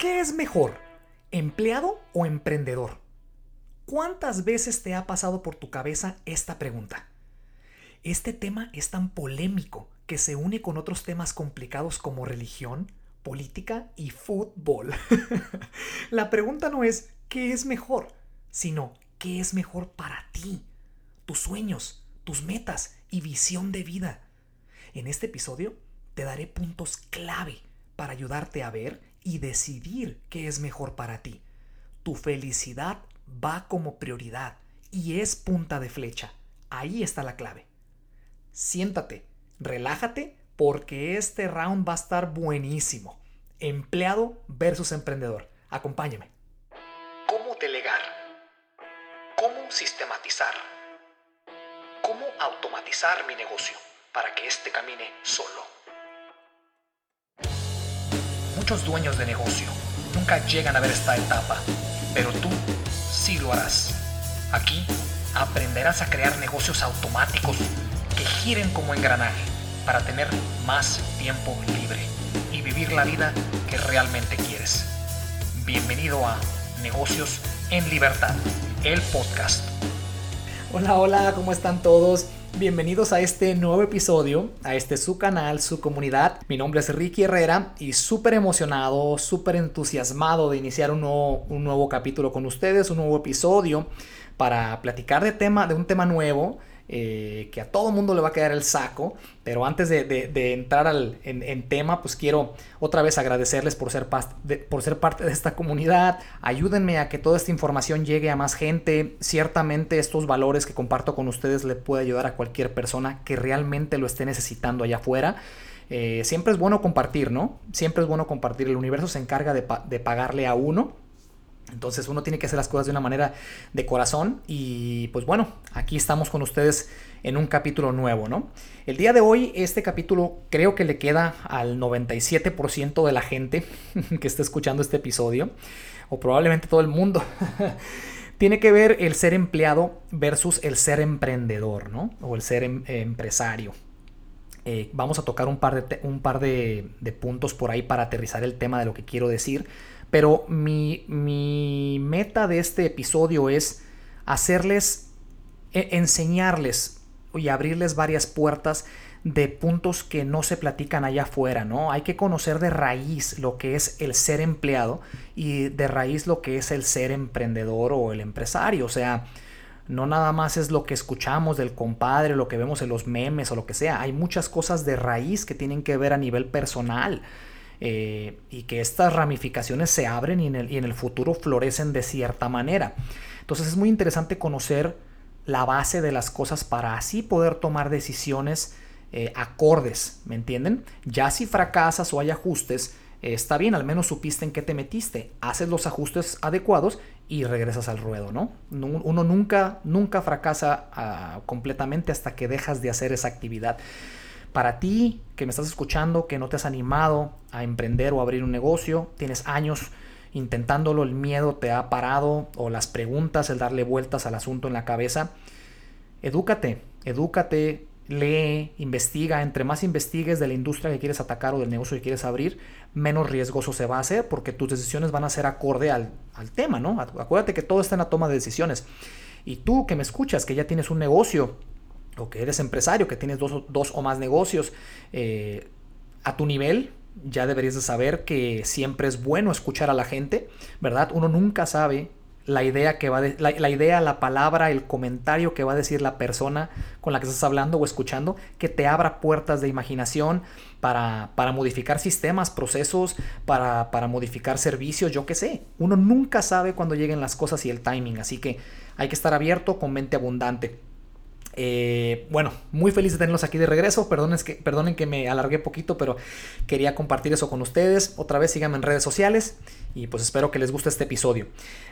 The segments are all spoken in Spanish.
¿Qué es mejor, empleado o emprendedor? ¿Cuántas veces te ha pasado por tu cabeza esta pregunta? Este tema es tan polémico que se une con otros temas complicados como religión, política y fútbol. La pregunta no es ¿qué es mejor? sino ¿qué es mejor para ti? Tus sueños, tus metas y visión de vida. En este episodio te daré puntos clave para ayudarte a ver y decidir qué es mejor para ti. Tu felicidad va como prioridad y es punta de flecha. Ahí está la clave. Siéntate, relájate porque este round va a estar buenísimo. Empleado versus emprendedor. Acompáñame. ¿Cómo delegar? ¿Cómo sistematizar? ¿Cómo automatizar mi negocio para que éste camine solo? Muchos dueños de negocio nunca llegan a ver esta etapa, pero tú sí lo harás. Aquí aprenderás a crear negocios automáticos que giren como engranaje para tener más tiempo libre y vivir la vida que realmente quieres. Bienvenido a Negocios en Libertad, el podcast. Hola, hola, ¿cómo están todos? Bienvenidos a este nuevo episodio, a este su canal, su comunidad. Mi nombre es Ricky Herrera y súper emocionado, súper entusiasmado de iniciar un nuevo, un nuevo capítulo con ustedes, un nuevo episodio para platicar de, tema, de un tema nuevo eh, que a todo mundo le va a quedar el saco. Pero antes de, entrar al, en, tema, pues quiero otra vez agradecerles por ser, por ser parte de esta comunidad. Ayúdenme a que toda esta información llegue a más gente. Ciertamente estos valores que comparto con ustedes le puede ayudar a cualquier persona que realmente lo esté necesitando allá afuera. Eh, siempre es bueno compartir, ¿no? Siempre es bueno compartir. El universo se encarga de, de pagarle a uno entonces uno tiene que hacer las cosas de una manera de corazón y pues bueno, aquí estamos con ustedes en un capítulo nuevo, ¿no? El día de hoy este capítulo creo que le queda al 97% de la gente que está escuchando este episodio, o probablemente todo el mundo. tiene que ver el ser empleado versus el ser emprendedor, ¿no? O el ser em, empresario. Eh, vamos a tocar un par, de, un par de puntos por ahí para aterrizar el tema de lo que quiero decir. Pero mi, meta de este episodio es hacerles, e, enseñarles y abrirles varias puertas de puntos que no se platican allá afuera, ¿no? Hay que conocer de raíz lo que es el ser empleado y de raíz lo que es el ser emprendedor o el empresario, o sea, no nada más es lo que escuchamos del compadre, lo que vemos en los memes o lo que sea, hay muchas cosas de raíz que tienen que ver a nivel personal. Eh, y que estas ramificaciones se abren y en, el, futuro florecen de cierta manera. Entonces es muy interesante conocer la base de las cosas para así poder tomar decisiones eh, acordes, ¿me entienden? Ya si fracasas o hay ajustes, eh, está bien, al menos supiste en qué te metiste, haces los ajustes adecuados y regresas al ruedo, ¿no? Uno nunca, nunca fracasa ah, completamente hasta que dejas de hacer esa actividad. Para ti que me estás escuchando, que no te has animado a emprender o abrir un negocio, tienes años intentándolo, el miedo te ha parado o las preguntas, el darle vueltas al asunto en la cabeza, edúcate, edúcate, lee, investiga. Entre más investigues de la industria que quieres atacar o del negocio que quieres abrir, menos riesgoso se va a hacer porque tus decisiones van a ser acorde al, al tema, ¿no? Acuérdate que todo está en la toma de decisiones. Y tú que me escuchas, que ya tienes un negocio, que eres empresario, que tienes dos, o más negocios eh, a tu nivel, ya deberías de saber que siempre es bueno escuchar a la gente, ¿verdad? Uno nunca sabe la idea que va la, idea, la palabra, el comentario que va a decir la persona con la que estás hablando o escuchando, que te abra puertas de imaginación para, para modificar sistemas, procesos, para, para modificar servicios, yo qué sé. Uno nunca sabe cuándo lleguen las cosas y el timing, así que hay que estar abierto con mente abundante. Eh, bueno, muy feliz de tenerlos aquí de regreso. Perdonen que, que me alargué poquito, pero quería compartir eso con ustedes. Otra vez síganme en redes sociales y pues espero que les guste este episodio.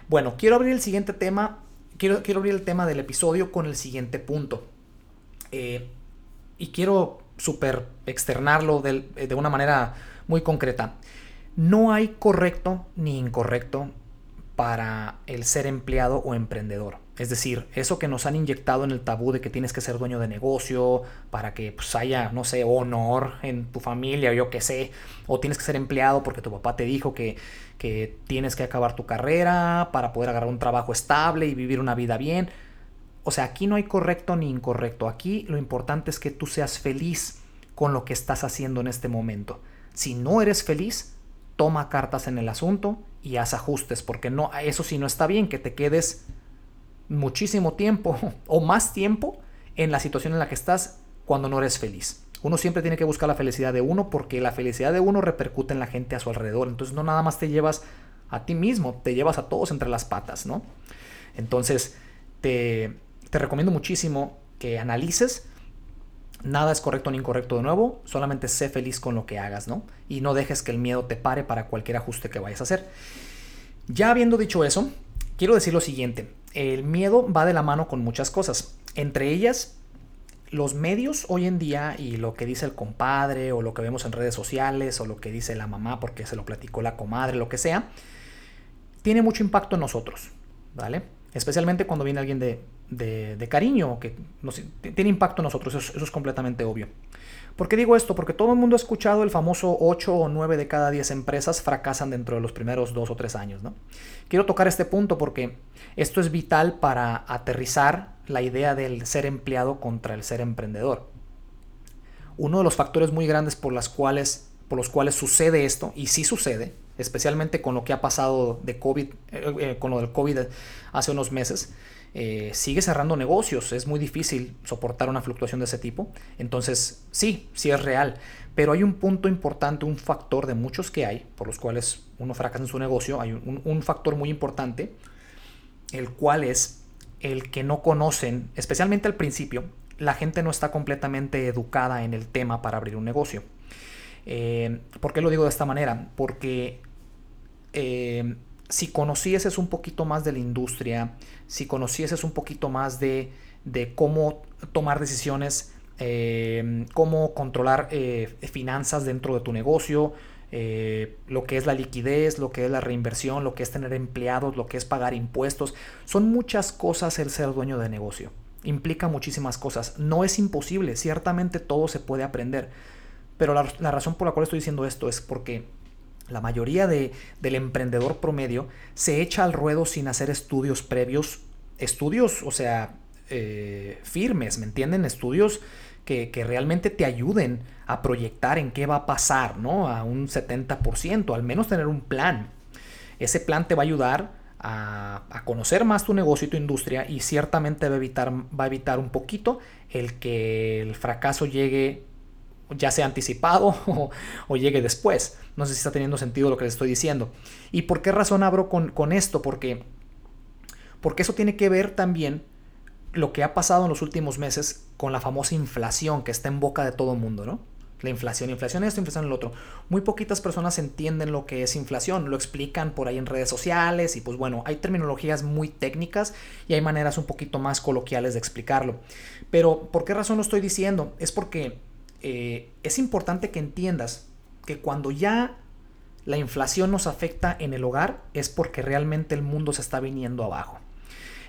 Bueno, quiero abrir el siguiente tema. Quiero, quiero abrir el tema del episodio con el siguiente punto. Eh, y quiero super externarlo de, de una manera muy concreta. No hay correcto ni incorrecto para el ser empleado o emprendedor. Es decir, eso que nos han inyectado en el tabú de que tienes que ser dueño de negocio para que pues, haya, no sé, honor en tu familia o yo qué sé, o tienes que ser empleado porque tu papá te dijo que, que tienes que acabar tu carrera para poder agarrar un trabajo estable y vivir una vida bien. O sea, aquí no hay correcto ni incorrecto. Aquí lo importante es que tú seas feliz con lo que estás haciendo en este momento. Si no eres feliz, toma cartas en el asunto y haz ajustes, porque no, eso sí no está bien que te quedes muchísimo tiempo o más tiempo en la situación en la que estás cuando no eres feliz. Uno siempre tiene que buscar la felicidad de uno porque la felicidad de uno repercute en la gente a su alrededor. Entonces no nada más te llevas a ti mismo, te llevas a todos entre las patas, ¿no? Entonces te, te recomiendo muchísimo que analices. Nada es correcto ni incorrecto de nuevo, solamente sé feliz con lo que hagas, ¿no? Y no dejes que el miedo te pare para cualquier ajuste que vayas a hacer. Ya habiendo dicho eso, quiero decir lo siguiente el miedo va de la mano con muchas cosas. Entre ellas, los medios hoy en día y lo que dice el compadre o lo que vemos en redes sociales o lo que dice la mamá porque se lo platicó la comadre, lo que sea, tiene mucho impacto en nosotros, ¿vale? Especialmente cuando viene alguien de, de, cariño, que tiene impacto en nosotros, eso es completamente obvio. ¿Por qué digo esto? Porque todo el mundo ha escuchado el famoso 8 o 9 de cada 10 empresas fracasan dentro de los primeros 2 o 3 años. ¿no? Quiero tocar este punto porque esto es vital para aterrizar la idea del ser empleado contra el ser emprendedor. Uno de los factores muy grandes por, las cuales, por los cuales sucede esto, y sí sucede, especialmente con lo que ha pasado de COVID, eh, eh, con lo del COVID hace unos meses, eh, sigue cerrando negocios. Es muy difícil soportar una fluctuación de ese tipo. Entonces, sí, sí es real. Pero hay un punto importante, un factor de muchos que hay, por los cuales uno fracasa en su negocio. Hay un, un factor muy importante, el cual es el que no conocen, especialmente al principio, la gente no está completamente educada en el tema para abrir un negocio. Eh, ¿Por qué lo digo de esta manera? Porque eh, si conocieses un poquito más de la industria, si conocieses un poquito más de, cómo tomar decisiones, eh, cómo controlar eh, finanzas dentro de tu negocio, eh, lo que es la liquidez, lo que es la reinversión, lo que es tener empleados, lo que es pagar impuestos, son muchas cosas el ser dueño de negocio. Implica muchísimas cosas. No es imposible, ciertamente todo se puede aprender. Pero la razón por la cual estoy diciendo esto es porque la mayoría de, del emprendedor promedio se echa al ruedo sin hacer estudios previos, estudios, o sea, eh, firmes, ¿me entienden? Estudios que, realmente te ayuden a proyectar en qué va a pasar, ¿no? A un 70%, al menos tener un plan. Ese plan te va a ayudar a, a, conocer más tu negocio y tu industria y ciertamente va a evitar, va a evitar un poquito el que el fracaso llegue ya sea anticipado o, llegue después. No sé si está teniendo sentido lo que les estoy diciendo. ¿Y por qué razón abro con, esto? Porque, porque eso tiene que ver también lo que ha pasado en los últimos meses con la famosa inflación que está en boca de todo el mundo, ¿no? La inflación, inflación esto, inflación el otro. Muy poquitas personas entienden lo que es inflación, lo explican por ahí en redes sociales y pues bueno, hay terminologías muy técnicas y hay maneras un poquito más coloquiales de explicarlo. Pero ¿por qué razón lo estoy diciendo? Es porque eh, es importante que entiendas que cuando ya la inflación nos afecta en el hogar es porque realmente el mundo se está viniendo abajo.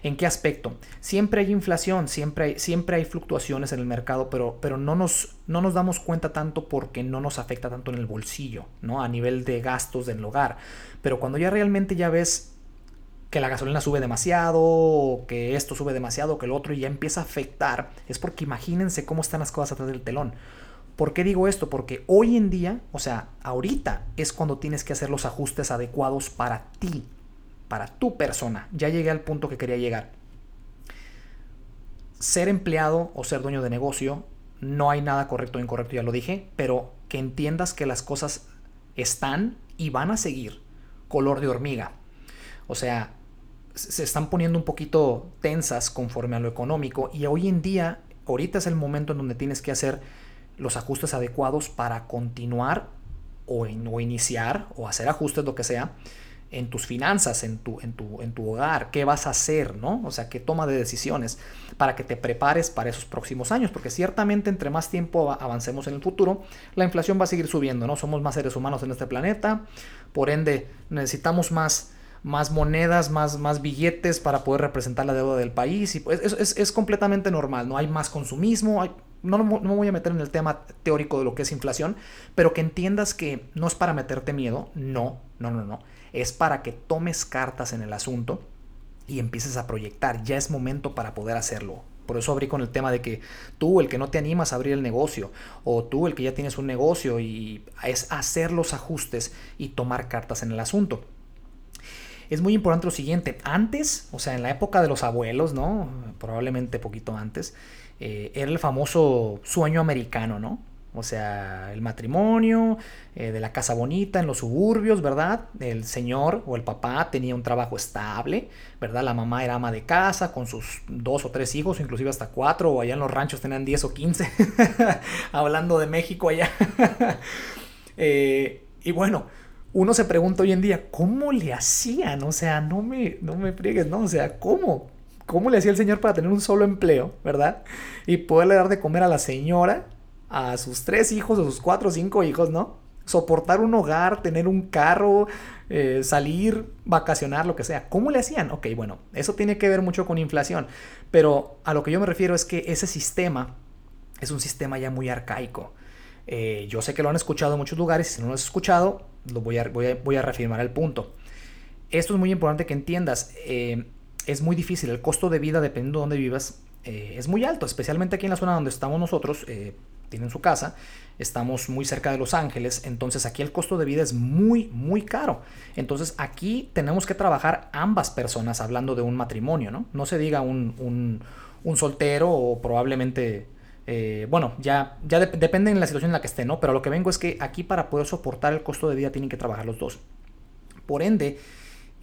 ¿En qué aspecto? Siempre hay inflación, siempre hay, siempre hay fluctuaciones en el mercado, pero, pero no, nos, no nos damos cuenta tanto porque no nos afecta tanto en el bolsillo, ¿no? A nivel de gastos del hogar. Pero cuando ya realmente ya ves que la gasolina sube demasiado, o que esto sube demasiado, que el otro y ya empieza a afectar, es porque imagínense cómo están las cosas atrás del telón. ¿Por qué digo esto? Porque hoy en día, o sea, ahorita es cuando tienes que hacer los ajustes adecuados para ti, para tu persona. Ya llegué al punto que quería llegar. Ser empleado o ser dueño de negocio, no hay nada correcto o incorrecto, ya lo dije, pero que entiendas que las cosas están y van a seguir color de hormiga. O sea, se están poniendo un poquito tensas conforme a lo económico y hoy en día, ahorita es el momento en donde tienes que hacer los ajustes adecuados para continuar o, iniciar o hacer ajustes, lo que sea, en tus finanzas, en tu, en, tu, en tu hogar, qué vas a hacer, ¿no? O sea, qué toma de decisiones para que te prepares para esos próximos años, porque ciertamente entre más tiempo avancemos en el futuro, la inflación va a seguir subiendo, ¿no? Somos más seres humanos en este planeta, por ende necesitamos más, más monedas, más, más billetes para poder representar la deuda del país. Y pues es, es, completamente normal, ¿no? Hay más consumismo, no, no, me voy a meter en el tema teórico de lo que es inflación, pero que entiendas que no es para meterte miedo, no, no, no, no. Es para que tomes cartas en el asunto y empieces a proyectar. Ya es momento para poder hacerlo. Por eso abrí con el tema de que tú, el que no te animas a abrir el negocio, o tú, el que ya tienes un negocio, y es hacer los ajustes y tomar cartas en el asunto es muy importante lo siguiente. Antes, o sea, en la época de los abuelos, ¿no? Probablemente poquito antes, eh, era el famoso sueño americano, ¿no? O sea, el matrimonio, eh, de la casa bonita en los suburbios, ¿verdad? El señor o el papá tenía un trabajo estable, ¿verdad? La mamá era ama de casa con sus dos o tres hijos, inclusive hasta cuatro, o allá en los ranchos tenían diez o quince, hablando de México allá. Eh, y bueno, uno se pregunta hoy en día, ¿cómo le hacían? O sea, no me, no me friegues, ¿no? O sea, ¿cómo? ¿Cómo le hacía el señor para tener un solo empleo, verdad? Y poderle dar de comer a la señora, a sus tres hijos, a sus cuatro o cinco hijos, ¿no? Soportar un hogar, tener un carro, eh, salir, vacacionar, lo que sea. ¿Cómo le hacían? Ok, bueno, eso tiene que ver mucho con inflación. Pero a lo que yo me refiero es que ese sistema es un sistema ya muy arcaico. Eh, yo sé que lo han escuchado en muchos lugares, si no lo has escuchado, lo voy a, voy a, reafirmar el punto. Esto es muy importante que entiendas. Eh, es muy difícil, el costo de vida, dependiendo de dónde vivas, eh, es muy alto, especialmente aquí en la zona donde estamos nosotros, tienen su casa, estamos muy cerca de Los Ángeles, entonces aquí el costo de vida es muy, muy caro. Entonces aquí tenemos que trabajar ambas personas hablando de un matrimonio, ¿no? No se diga un, un, un soltero o probablemente eh, bueno, ya, ya depende de la situación en la que esté, ¿no? Pero lo que vengo es que aquí para poder soportar el costo de vida tienen que trabajar los dos. Por ende,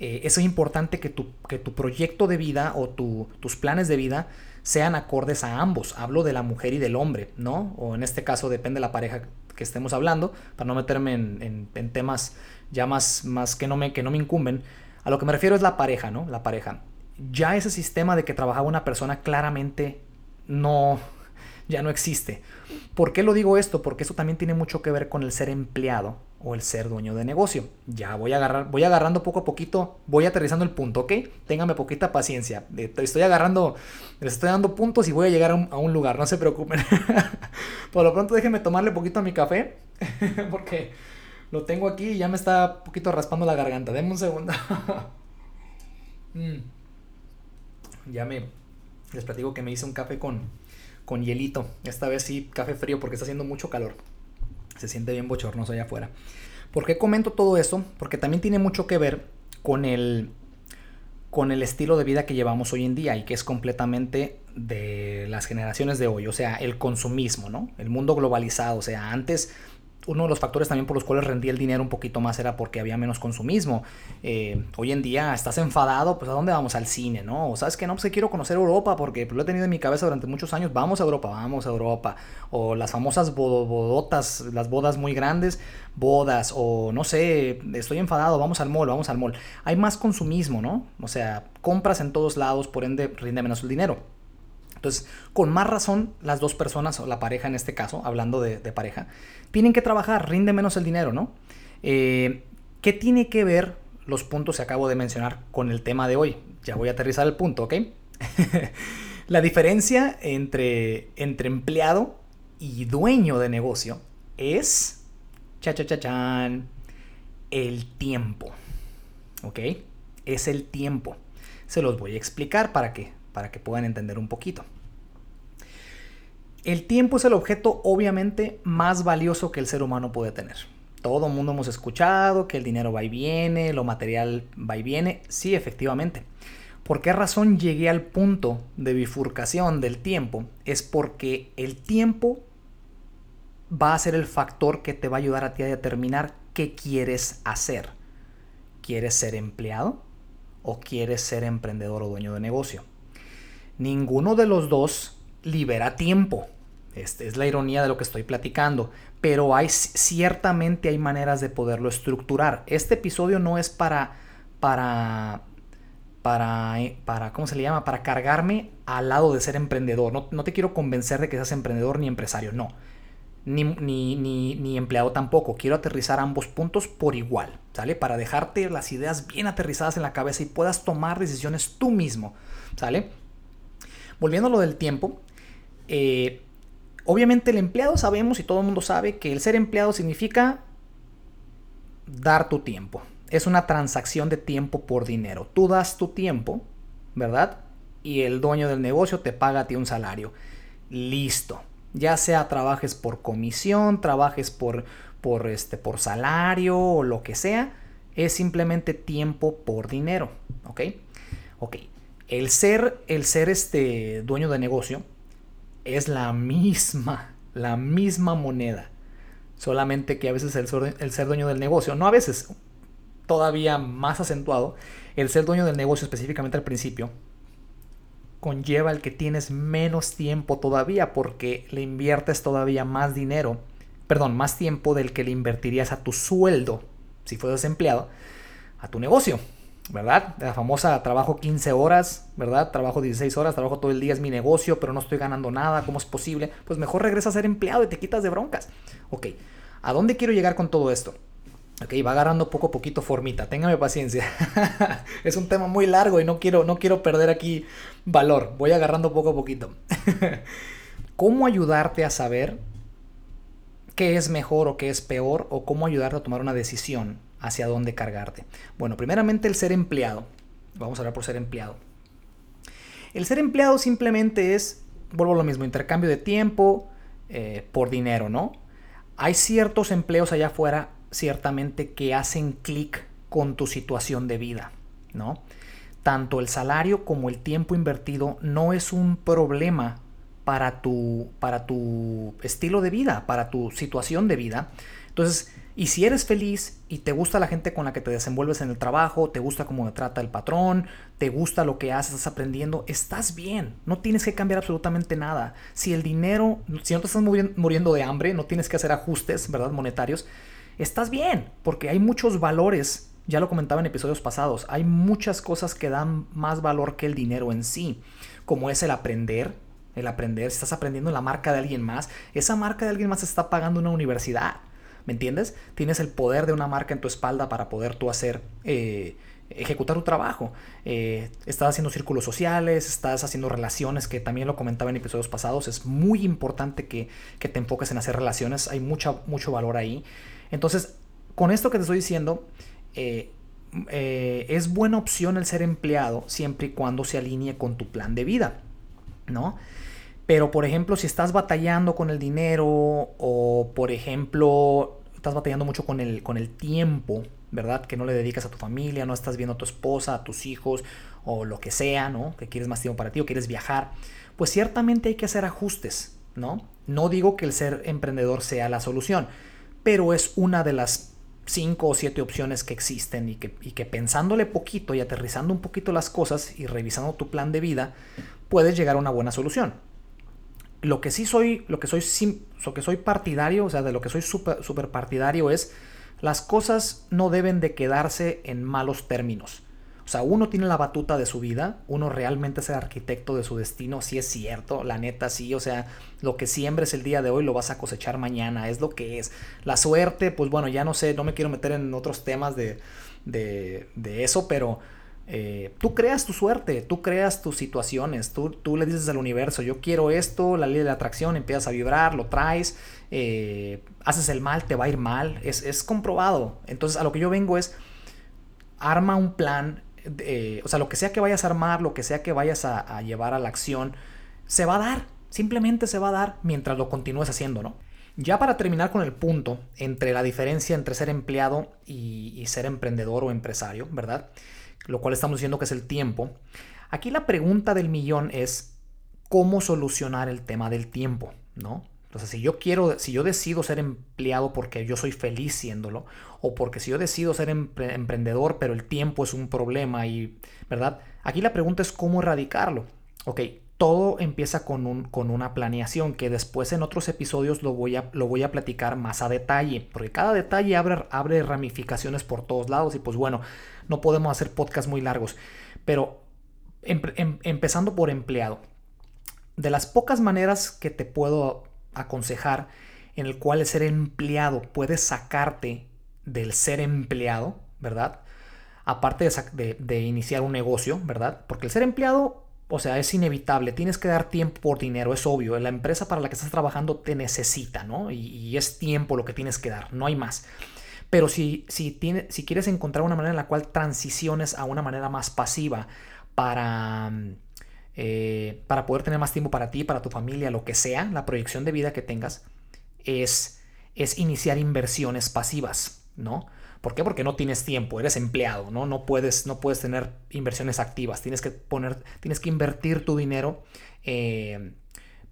eh, es importante que tu, que tu proyecto de vida o tus planes de vida sean acordes a ambos. Hablo de la mujer y del hombre, ¿no? O en este caso depende de la pareja que estemos hablando, para no meterme en, temas ya más, más que, no me, que no me incumben. A lo que me refiero es la pareja, ¿no? La pareja. Ya ese sistema de que trabajaba una persona claramente no, ya no existe. ¿Por qué lo digo esto? Porque eso también tiene mucho que ver con el ser empleado o el ser dueño de negocio. Ya voy a agarrar, voy agarrando poco a poquito, voy aterrizando el punto, ¿ok? Téngame poquita paciencia. Estoy agarrando, les estoy dando puntos y voy a llegar a un, lugar, no se preocupen. Por lo pronto déjenme tomarle poquito a mi café, porque lo tengo aquí y ya me está poquito raspando la garganta. Denme un segundo. Mm. Ya me, les platico que me hice un café con, con hielito. Esta vez sí, café frío porque está haciendo mucho calor. Se siente bien bochornoso allá afuera. ¿Por qué comento todo eso? Porque también tiene mucho que ver con el, con el estilo de vida que llevamos hoy en día y que es completamente de las generaciones de hoy. O sea, el consumismo, ¿no? El mundo globalizado. O sea, antes uno de los factores también por los cuales rendía el dinero un poquito más era porque había menos consumismo. Eh, hoy en día estás enfadado, pues ¿a dónde vamos? Al cine, ¿no? O sabes que no, pues quiero conocer Europa porque pues, lo he tenido en mi cabeza durante muchos años. Vamos a Europa, vamos a Europa. O las famosas bodotas, las bodas muy grandes, bodas. O no sé, estoy enfadado, vamos al mall, vamos al mall. Hay más consumismo, ¿no? O sea, compras en todos lados, por ende rinde menos el dinero. Entonces, con más razón, las dos personas, o la pareja en este caso, hablando de, pareja, tienen que trabajar, rinde menos el dinero, ¿no? Eh, ¿Qué tiene que ver los puntos que acabo de mencionar con el tema de hoy? Ya voy a aterrizar el punto, ¿ok? la diferencia entre, entre empleado y dueño de negocio es, cha cha cha chan, el tiempo, ¿ok? Es el tiempo. Se los voy a explicar para que para que puedan entender un poquito. El tiempo es el objeto obviamente más valioso que el ser humano puede tener. Todo el mundo hemos escuchado que el dinero va y viene, lo material va y viene. Sí, efectivamente. ¿Por qué razón llegué al punto de bifurcación del tiempo? Es porque el tiempo va a ser el factor que te va a ayudar a ti a determinar qué quieres hacer. ¿Quieres ser empleado o quieres ser emprendedor o dueño de negocio? Ninguno de los dos libera tiempo. Esta es la ironía de lo que estoy platicando. Pero hay ciertamente hay maneras de poderlo estructurar. Este episodio no es para. para. para. Eh, para ¿cómo se le llama? Para cargarme al lado de ser emprendedor. No, no te quiero convencer de que seas emprendedor ni empresario. No. ni, ni, ni, empleado tampoco. Quiero aterrizar ambos puntos por igual, ¿sale? Para dejarte las ideas bien aterrizadas en la cabeza y puedas tomar decisiones tú mismo, ¿sale? Volviendo a lo del tiempo, eh, obviamente el empleado sabemos y todo el mundo sabe que el ser empleado significa dar tu tiempo. Es una transacción de tiempo por dinero. Tú das tu tiempo, ¿verdad? Y el dueño del negocio te paga a ti un salario. Listo ya sea trabajes por comisión, trabajes por, por, este, por salario o lo que sea, es simplemente tiempo por dinero, ¿ok? Ok, el ser, el ser este dueño de negocio es la misma, la misma moneda, solamente que a veces el el ser dueño del negocio, no a veces, todavía más acentuado, el ser dueño del negocio específicamente al principio, conlleva el que tienes menos tiempo todavía porque le inviertes todavía más dinero, perdón, más tiempo del que le invertirías a tu sueldo si fueras empleado, a tu negocio, ¿verdad? La famosa trabajo 15 horas, ¿verdad? Trabajo 16 horas, trabajo todo el día, es mi negocio, pero no estoy ganando nada, ¿cómo es posible? Pues mejor regresa a ser empleado y te quitas de broncas. Ok, ¿a dónde quiero llegar con todo esto? Ok, va agarrando poco a poquito formita. Téngame paciencia. es un tema muy largo y no quiero, no quiero perder aquí valor. Voy agarrando poco a poquito. ¿Cómo ayudarte a saber qué es mejor o qué es peor? O cómo ayudarte a tomar una decisión hacia dónde cargarte. Bueno, primeramente el ser empleado. Vamos a hablar por ser empleado. El ser empleado simplemente es, vuelvo a lo mismo, intercambio de tiempo eh, por dinero, ¿no? Hay ciertos empleos allá afuera ciertamente que hacen clic con tu situación de vida, ¿no? Tanto el salario como el tiempo invertido no es un problema para tu, para tu estilo de vida, para tu situación de vida. Entonces, y si eres feliz y te gusta la gente con la que te desenvuelves en el trabajo, te gusta cómo te trata el patrón, te gusta lo que haces, estás aprendiendo, estás bien. No tienes que cambiar absolutamente nada. Si el dinero, si no te estás muriendo de hambre, no tienes que hacer ajustes, ¿verdad? Monetarios estás bien, porque hay muchos valores, ya lo comentaba en episodios pasados, hay muchas cosas que dan más valor que el dinero en sí, como es el aprender, el aprender, si estás aprendiendo la marca de alguien más, esa marca de alguien más está pagando una universidad, ¿me entiendes? Tienes el poder de una marca en tu espalda para poder tú hacer... Eh, ejecutar tu trabajo. Eh, estás haciendo círculos sociales, estás haciendo relaciones, que también lo comentaba en episodios pasados. Es muy importante que, que te enfoques en hacer relaciones. Hay mucha, mucho valor ahí. Entonces, con esto que te estoy diciendo, eh, es buena opción el ser empleado siempre y cuando se alinee con tu plan de vida, ¿no? Pero, por ejemplo, si estás batallando con el dinero o, por ejemplo, estás batallando mucho con el, con el tiempo, ¿verdad? Que no le dedicas a tu familia, no estás viendo a tu esposa, a tus hijos o lo que sea, ¿no? Que quieres más tiempo para ti o quieres viajar, pues ciertamente hay que hacer ajustes, ¿no? No digo que el ser emprendedor sea la solución, pero es una de las cinco o siete opciones que existen y que, que pensándole poquito y aterrizando un poquito las cosas y revisando tu plan de vida, puedes llegar a una buena solución. Lo que sí soy, lo que soy, lo que soy partidario, o sea, de lo que soy súper super partidario es las cosas no deben de quedarse en malos términos. O sea, uno tiene la batuta de su vida, uno realmente es el arquitecto de su destino, si es cierto, la neta sí, o sea, lo que siembres el día de hoy lo vas a cosechar mañana, es lo que es. La suerte, pues bueno, ya no sé, no me quiero meter en otros temas de, de, eso, pero eh, tú creas tu suerte, tú creas tus situaciones, tú, tú, le dices al universo, yo quiero esto, la ley de la atracción, empiezas a vibrar, lo traes, eh, haces el mal, te va a ir mal, es, es comprobado. Entonces a lo que yo vengo es, arma un plan eh, o sea, lo que sea que vayas a armar, lo que sea que vayas a, llevar a la acción, se va a dar, simplemente se va a dar mientras lo continúes haciendo, ¿no? Ya para terminar con el punto entre la diferencia entre ser empleado y, ser emprendedor o empresario, ¿verdad? Lo cual estamos diciendo que es el tiempo. Aquí la pregunta del millón es cómo solucionar el tema del tiempo, ¿no? Entonces, si yo quiero, si yo decido ser empleado porque yo soy feliz siéndolo, o porque si yo decido ser emprendedor, pero el tiempo es un problema y, ¿verdad? Aquí la pregunta es cómo erradicarlo. Ok, todo empieza con, un, con una planeación que después en otros episodios lo voy, a, lo voy a platicar más a detalle, porque cada detalle abre, abre ramificaciones por todos lados y pues bueno, no podemos hacer podcasts muy largos, pero em, empezando por empleado. De las pocas maneras que te puedo aconsejar en el cual ser empleado puede sacarte del ser empleado, ¿verdad? Aparte de, iniciar un negocio, ¿verdad? Porque el ser empleado, o sea, es inevitable, tienes que dar tiempo por dinero, es obvio, la empresa para la que estás trabajando te necesita, ¿no? Y, es tiempo lo que tienes que dar, no hay más. Pero si, si, si quieres encontrar una manera en la cual transiciones a una manera más pasiva para eh, para poder tener más tiempo para ti, para tu familia, lo que sea, la proyección de vida que tengas, es, es iniciar inversiones pasivas, ¿no? ¿Por qué? Porque no tienes tiempo, eres empleado, ¿no? Puedes, no puedes tener inversiones activas, tienes que poner, tienes que invertir tu dinero eh,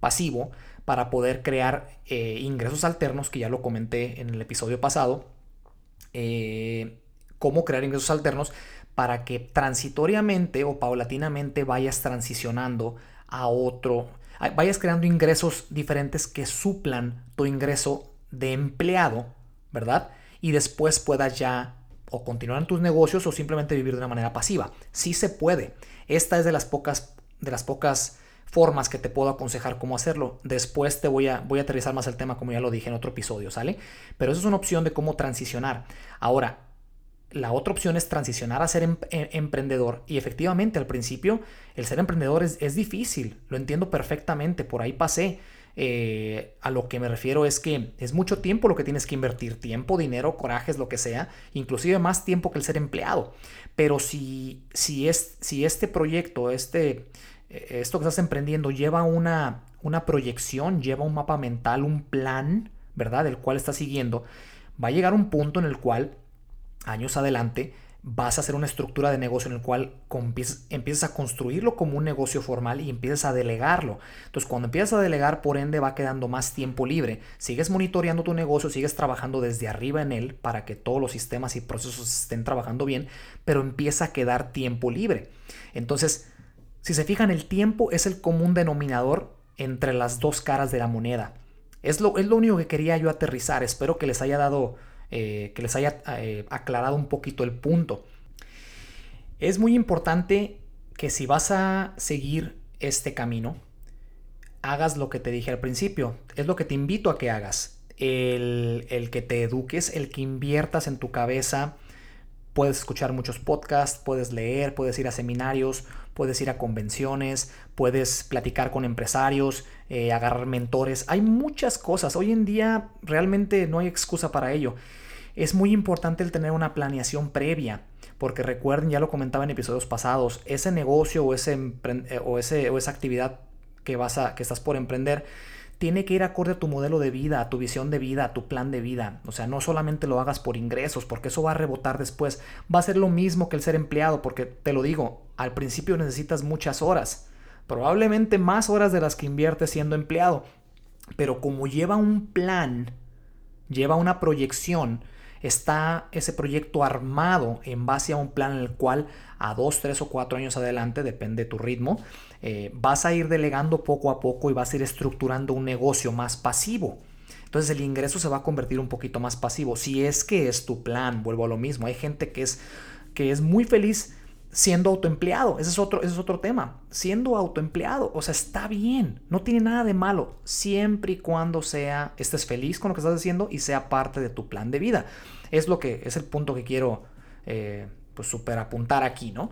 pasivo para poder crear eh, ingresos alternos, que ya lo comenté en el episodio pasado. cómo crear ingresos alternos para que transitoriamente o paulatinamente vayas transicionando a otro, vayas creando ingresos diferentes que suplan tu ingreso de empleado, ¿verdad? Y después puedas ya o continuar en tus negocios o simplemente vivir de una manera pasiva. Sí se puede. Esta es de las pocas, de las pocas formas que te puedo aconsejar cómo hacerlo. Después te voy a, voy a aterrizar más el tema como ya lo dije en otro episodio, ¿sale? Pero eso es una opción de cómo transicionar. Ahora, la otra opción es transicionar a ser em, e, emprendedor. Y efectivamente, al principio, el ser emprendedor es, difícil. Lo entiendo perfectamente. Por ahí pasé. Eh, a lo que me refiero es que es mucho tiempo lo que tienes que invertir. Tiempo, dinero, corajes, lo que sea. Inclusive más tiempo que el ser empleado. Pero si, si, es, si este proyecto, este, eh, esto que estás emprendiendo lleva una, una proyección, lleva un mapa mental, un plan, ¿verdad? El cual estás siguiendo, va a llegar un punto en el cual años adelante, vas a hacer una estructura de negocio en el cual empiezas a construirlo como un negocio formal y empiezas a delegarlo. Entonces, cuando empiezas a delegar, por ende, va quedando más tiempo libre. Sigues monitoreando tu negocio, sigues trabajando desde arriba en él para que todos los sistemas y procesos estén trabajando bien, pero empieza a quedar tiempo libre. Entonces, si se fijan, el tiempo es el común denominador entre las dos caras de la moneda. Es lo, es lo único que quería yo aterrizar. Espero que les haya dado eh, que les haya eh, aclarado un poquito el punto. Es muy importante que si vas a seguir este camino, hagas lo que te dije al principio. Es lo que te invito a que hagas. El, el que te eduques, el que inviertas en tu cabeza. Puedes escuchar muchos podcasts, puedes leer, puedes ir a seminarios, puedes ir a convenciones, puedes platicar con empresarios, eh, agarrar mentores. Hay muchas cosas. Hoy en día realmente no hay excusa para ello. Es muy importante el tener una planeación previa, porque recuerden, ya lo comentaba en episodios pasados, ese negocio o, ese eh, o, ese, o esa actividad que, vas a, que estás por emprender, tiene que ir acorde a tu modelo de vida, a tu visión de vida, a tu plan de vida. O sea, no solamente lo hagas por ingresos, porque eso va a rebotar después. Va a ser lo mismo que el ser empleado, porque te lo digo, al principio necesitas muchas horas, probablemente más horas de las que inviertes siendo empleado. Pero como lleva un plan, lleva una proyección, está ese proyecto armado en base a un plan en el cual a dos, tres o cuatro años adelante, depende de tu ritmo, eh, vas a ir delegando poco a poco y vas a ir estructurando un negocio más pasivo. Entonces el ingreso se va a convertir un poquito más pasivo. Si es que es tu plan, vuelvo a lo mismo. Hay gente que es, que es muy feliz siendo autoempleado. Ese es, otro, ese es otro tema. Siendo autoempleado, o sea, está bien, no tiene nada de malo, siempre y cuando sea, estés feliz con lo que estás haciendo y sea parte de tu plan de vida. Es lo que es el punto que quiero eh, pues aquí, ¿no?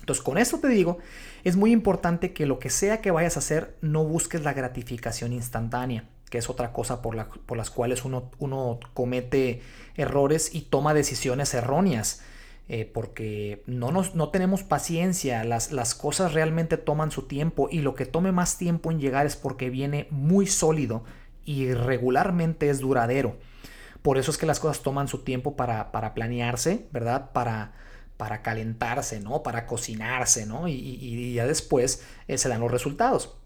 Entonces, con esto te digo, es muy importante que lo que sea que vayas a hacer, no busques la gratificación instantánea, que es otra cosa por, la, por las cuales uno, uno comete errores y toma decisiones erróneas. Eh, porque no, no tenemos paciencia, las, las cosas realmente toman su tiempo y lo que tome más tiempo en llegar es porque viene muy sólido y regularmente es duradero. Por eso es que las cosas toman su tiempo para, para planearse, ¿verdad? Para, para calentarse, ¿no? Para cocinarse, ¿no? Y, ya después eh, se dan los resultados.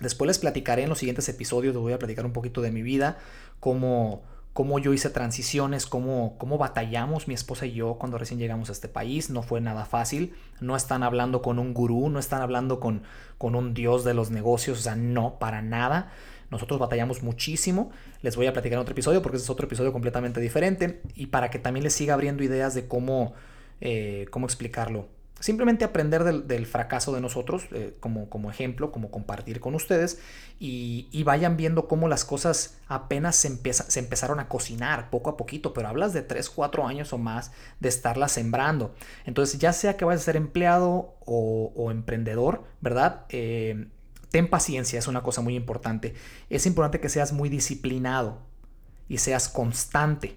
Después les platicaré en los siguientes episodios, les voy a platicar un poquito de mi vida, cómo cómo yo hice transiciones, cómo, cómo batallamos mi esposa y yo cuando recién llegamos a este país. No fue nada fácil. No están hablando con un gurú, no están hablando con, con un dios de los negocios, o sea, no, para nada. Nosotros batallamos muchísimo. Les voy a platicar en otro episodio porque es otro episodio completamente diferente y para que también les siga abriendo ideas de cómo, eh, cómo explicarlo. simplemente aprender del, fracaso de nosotros eh, como, como, ejemplo, como compartir con ustedes y, vayan viendo cómo las cosas apenas se, se empezaron a cocinar poco a poquito, pero hablas de 3, 4 años o más de estarlas sembrando. Entonces, ya sea que vayas a ser empleado o, emprendedor, ¿verdad? Eh, ten paciencia, es una cosa muy importante. Es importante que seas muy disciplinado y seas constante.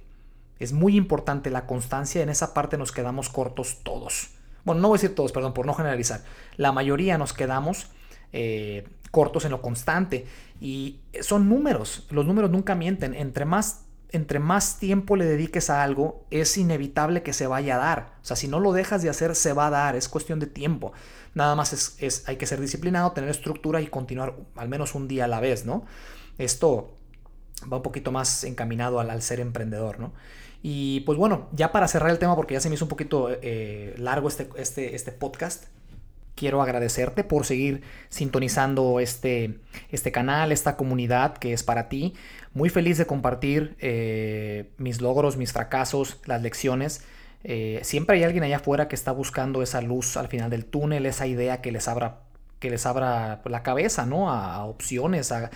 Es muy importante la constancia, en esa parte nos quedamos cortos todos bueno, no voy a decir todos, perdón, por no generalizar, la mayoría nos quedamos eh, cortos en lo constante y son números, los números nunca mienten, entre más, entre más tiempo le dediques a algo, es inevitable que se vaya a dar, o sea, si no lo dejas de hacer, se va a dar, es cuestión de tiempo, nada más es, hay que ser disciplinado, tener estructura y continuar al menos un día a la vez, ¿no? Esto va un poquito más encaminado al, al ser emprendedor, ¿no? Y pues bueno, ya para cerrar el tema, porque ya se me hizo un poquito eh, largo este, este, este podcast, quiero agradecerte por seguir sintonizando este, este canal, esta comunidad que es para ti. Muy feliz de compartir eh, mis logros, mis fracasos, las lecciones. Eh, siempre hay alguien allá afuera que está buscando esa luz al final del túnel, esa idea que les abra, que les abra la cabeza, ¿no? A, opciones, a,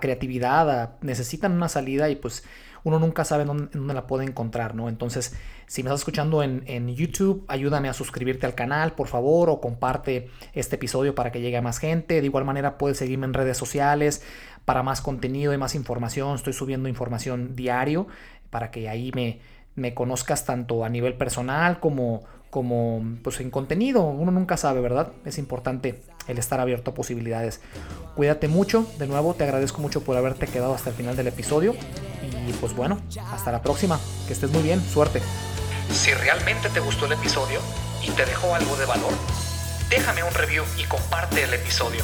creatividad, necesitan una salida y pues uno nunca sabe dónde, la puede encontrar, ¿no? Entonces, si me estás escuchando en, YouTube, ayúdame a suscribirte al canal, por favor, o comparte este episodio para que llegue a más gente. De igual manera, puedes seguirme en redes sociales para más contenido y más información. Estoy subiendo información diario para que ahí me, me conozcas tanto a nivel personal como, como pues en contenido. Uno nunca sabe, ¿verdad? Es importante el estar abierto a posibilidades. Cuídate mucho, de nuevo te agradezco mucho por haberte quedado hasta el final del episodio y pues bueno, hasta la próxima, que estés muy bien, suerte. Si realmente te gustó el episodio y te dejó algo de valor, déjame un review y comparte el episodio.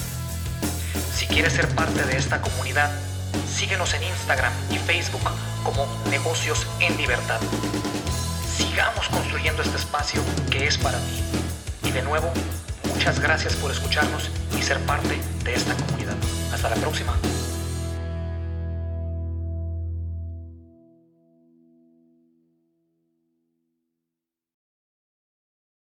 Si quieres ser parte de esta comunidad, síguenos en Instagram y Facebook como Negocios en Libertad. Sigamos construyendo este espacio que es para ti. Y de nuevo, Muchas gracias por escucharnos y ser parte de esta comunidad. Hasta la próxima.